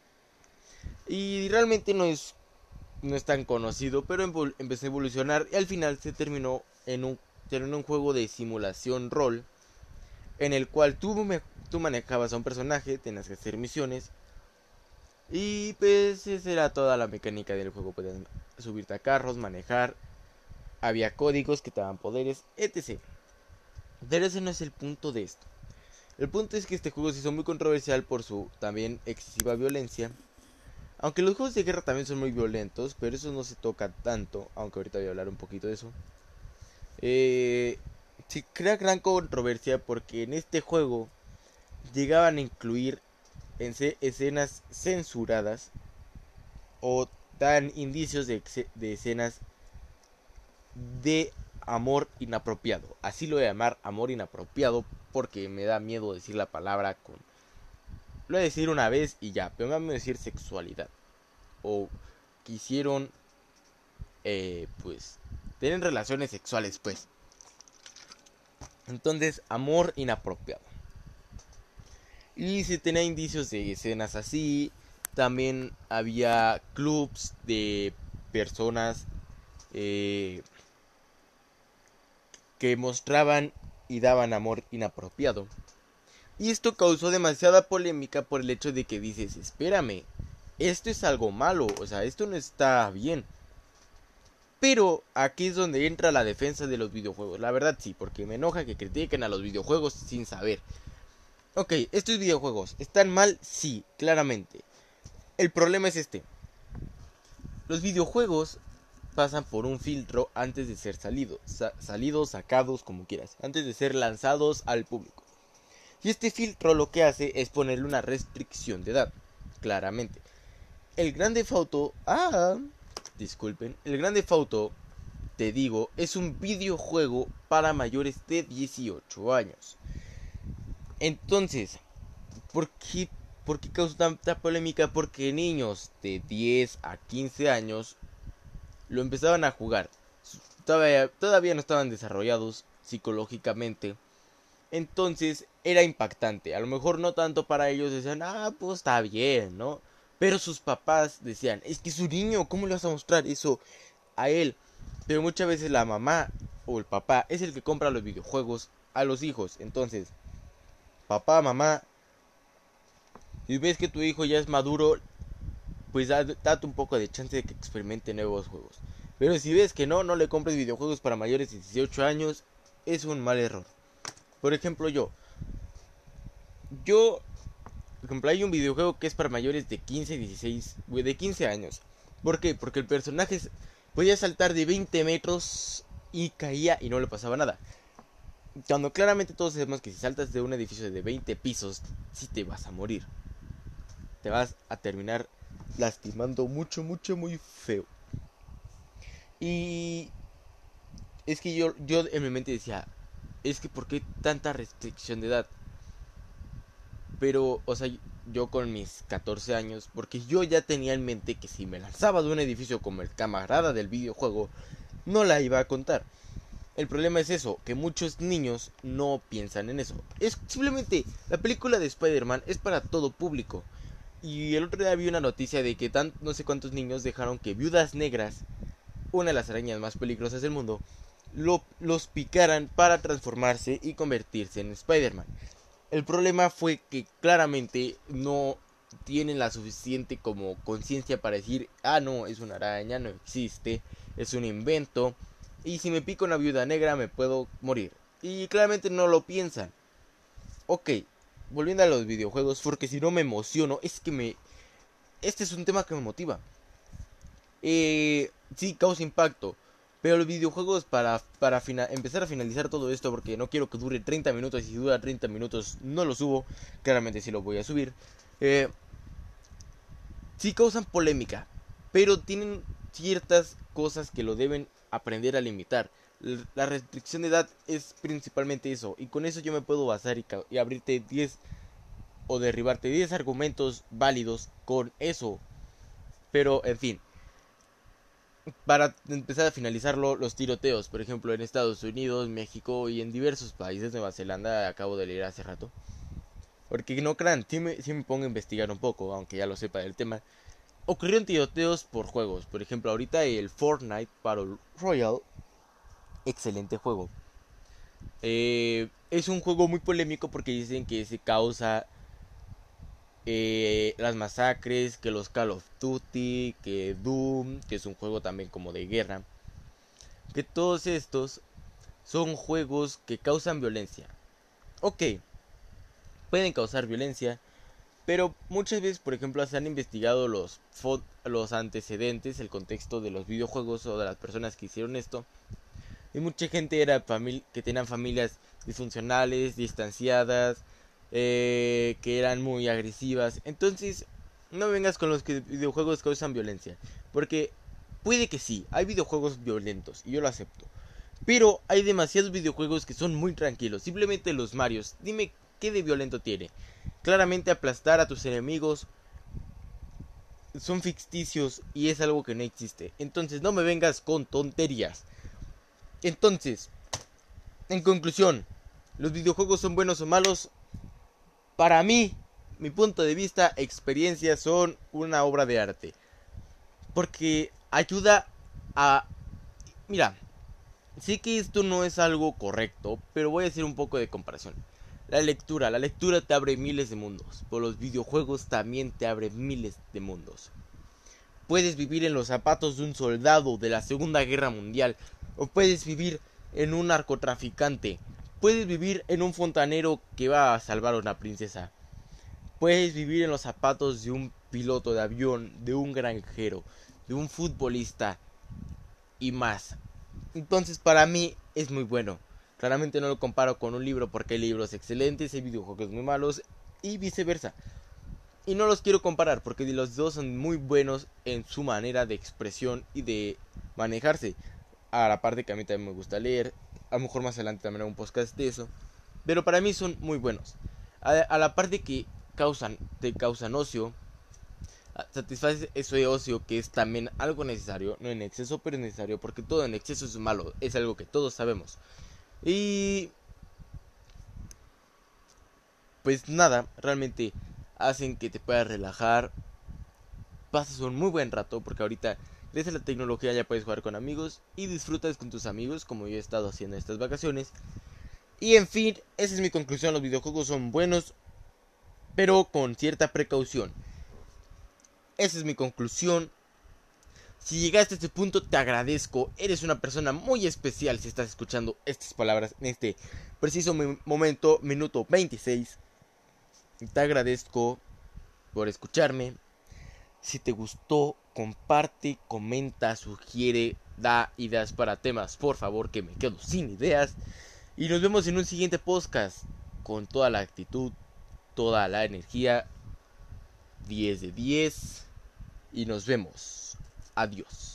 Y realmente no es no es tan conocido, pero empezó a evolucionar y al final se terminó en un era un juego de simulación rol en el cual tú, tú manejabas a un personaje, tenías que hacer misiones y pues esa era toda la mecánica del juego. Pues, subirte a carros, manejar. Había códigos que te daban poderes, etc. Pero ese no es el punto de esto. El punto es que este juego se hizo muy controversial por su también excesiva violencia. Aunque los juegos de guerra también son muy violentos, pero eso no se toca tanto, aunque ahorita voy a hablar un poquito de eso. Eh, se crea gran controversia porque en este juego llegaban a incluir escenas censuradas o dan indicios de, escenas de amor inapropiado. Así lo voy a llamar amor inapropiado porque me da miedo decir la palabra con... Lo voy a decir una vez y ya, pero me a decir sexualidad. O quisieron, eh, pues, tener relaciones sexuales, pues. Entonces, amor inapropiado. Y se tenía indicios de escenas así. También había clubs de personas eh, que mostraban y daban amor inapropiado. Y esto causó demasiada polémica por el hecho de que dices, espérame, esto es algo malo, o sea, esto no está bien. Pero aquí es donde entra la defensa de los videojuegos. La verdad sí, porque me enoja que critiquen a los videojuegos sin saber. Ok, estos videojuegos están mal, sí, claramente. El problema es este. Los videojuegos pasan por un filtro antes de ser salidos, salidos, sacados, como quieras, antes de ser lanzados al público. Y este filtro lo que hace es ponerle una restricción de edad, claramente. El Grande Auto, ah, disculpen, el Grande Auto, te digo, es un videojuego para mayores de 18 años. Entonces, ¿por qué, ¿por qué causa tanta polémica? Porque niños de 10 a 15 años lo empezaban a jugar. Todavía, todavía no estaban desarrollados psicológicamente. Entonces era impactante. A lo mejor no tanto para ellos decían, ah, pues está bien, ¿no? Pero sus papás decían, es que es un niño, ¿cómo le vas a mostrar eso a él? Pero muchas veces la mamá o el papá es el que compra los videojuegos a los hijos. Entonces, papá, mamá, si ves que tu hijo ya es maduro, pues date un poco de chance de que experimente nuevos juegos. Pero si ves que no, no le compres videojuegos para mayores de 18 años, es un mal error. Por ejemplo, yo. Yo compré un videojuego que es para mayores de 15, 16, de 15 años. ¿Por qué? Porque el personaje podía saltar de 20 metros y caía y no le pasaba nada. Cuando claramente todos sabemos que si saltas de un edificio de 20 pisos, sí te vas a morir. Te vas a terminar lastimando mucho, mucho, muy feo. Y es que yo, yo en mi mente decía, es que ¿por qué tanta restricción de edad? Pero, o sea, yo con mis 14 años, porque yo ya tenía en mente que si me lanzaba de un edificio como el camarada del videojuego, no la iba a contar. El problema es eso, que muchos niños no piensan en eso. Es simplemente, la película de Spider-Man es para todo público. Y el otro día vi una noticia de que tan, no sé cuántos niños dejaron que viudas negras, una de las arañas más peligrosas del mundo, lo, los picaran para transformarse y convertirse en Spider-Man. El problema fue que claramente no tienen la suficiente como conciencia para decir, ah no, es una araña, no existe, es un invento, y si me pico una viuda negra me puedo morir. Y claramente no lo piensan. Ok, volviendo a los videojuegos, porque si no me emociono, es que me... Este es un tema que me motiva. Eh, sí, causa impacto. Pero los videojuegos para, para empezar a finalizar todo esto, porque no quiero que dure 30 minutos, y si dura 30 minutos no lo subo, claramente sí lo voy a subir. Eh, sí causan polémica, pero tienen ciertas cosas que lo deben aprender a limitar. La restricción de edad es principalmente eso. Y con eso yo me puedo basar y, abrirte 10 o derribarte 10 argumentos válidos con eso. Pero, en fin. Para empezar a finalizarlo, los tiroteos, por ejemplo, en Estados Unidos, México y en diversos países, Nueva Zelanda, acabo de leer hace rato. Porque no crean, si me, me pongo a investigar un poco, aunque ya lo sepa del tema. Ocurrieron tiroteos por juegos. Por ejemplo, ahorita el Fortnite Battle Royale excelente juego. Eh, es un juego muy polémico porque dicen que se causa eh, las masacres, que los Call of Duty, que Doom, que es un juego también como de guerra, que todos estos son juegos que causan violencia. Ok, pueden causar violencia, pero muchas veces, por ejemplo, se han investigado los, los antecedentes, el contexto de los videojuegos o de las personas que hicieron esto. Y mucha gente era que tenían familias disfuncionales, distanciadas, eh, que eran muy agresivas. Entonces, no vengas con los que videojuegos causan violencia. Porque puede que sí, hay videojuegos violentos, y yo lo acepto. Pero hay demasiados videojuegos que son muy tranquilos. Simplemente los Marios. Dime qué de violento tiene. Claramente aplastar a tus enemigos son ficticios y es algo que no existe. Entonces no me vengas con tonterías. Entonces, en conclusión, ¿los videojuegos son buenos o malos? Para mí, mi punto de vista, experiencias son una obra de arte. Porque ayuda a... Mira, sé que esto no es algo correcto, pero voy a hacer un poco de comparación. La lectura, la lectura te abre miles de mundos, pero los videojuegos también te abren miles de mundos. Puedes vivir en los zapatos de un soldado de la Segunda Guerra Mundial, o puedes vivir en un narcotraficante, puedes vivir en un fontanero que va a salvar a una princesa, puedes vivir en los zapatos de un piloto de avión, de un granjero, de un futbolista y más. Entonces para mí es muy bueno. Claramente no lo comparo con un libro porque hay libros excelentes, hay videojuegos muy malos y viceversa. Y no los quiero comparar porque los dos son muy buenos en su manera de expresión y de manejarse. A la parte que a mí también me gusta leer. A lo mejor más adelante también hago un podcast de eso. Pero para mí son muy buenos. A, la parte que causan, te causan ocio. Satisface ese ocio que es también algo necesario. No en exceso, pero necesario. Porque todo en exceso es malo. Es algo que todos sabemos. Y... Pues nada, realmente hacen que te puedas relajar. Pasas un muy buen rato porque ahorita gracias a la tecnología ya puedes jugar con amigos y disfrutas con tus amigos como yo he estado haciendo estas vacaciones. Y en fin, esa es mi conclusión, los videojuegos son buenos, pero con cierta precaución. Esa es mi conclusión. Si llegaste a este punto, te agradezco. Eres una persona muy especial si estás escuchando estas palabras en este preciso momento, minuto 26. Te agradezco por escucharme. Si te gustó, comparte, comenta, sugiere, da ideas para temas. Por favor, que me quedo sin ideas. Y nos vemos en un siguiente podcast con toda la actitud, toda la energía. 10 de 10. Y nos vemos. Adiós.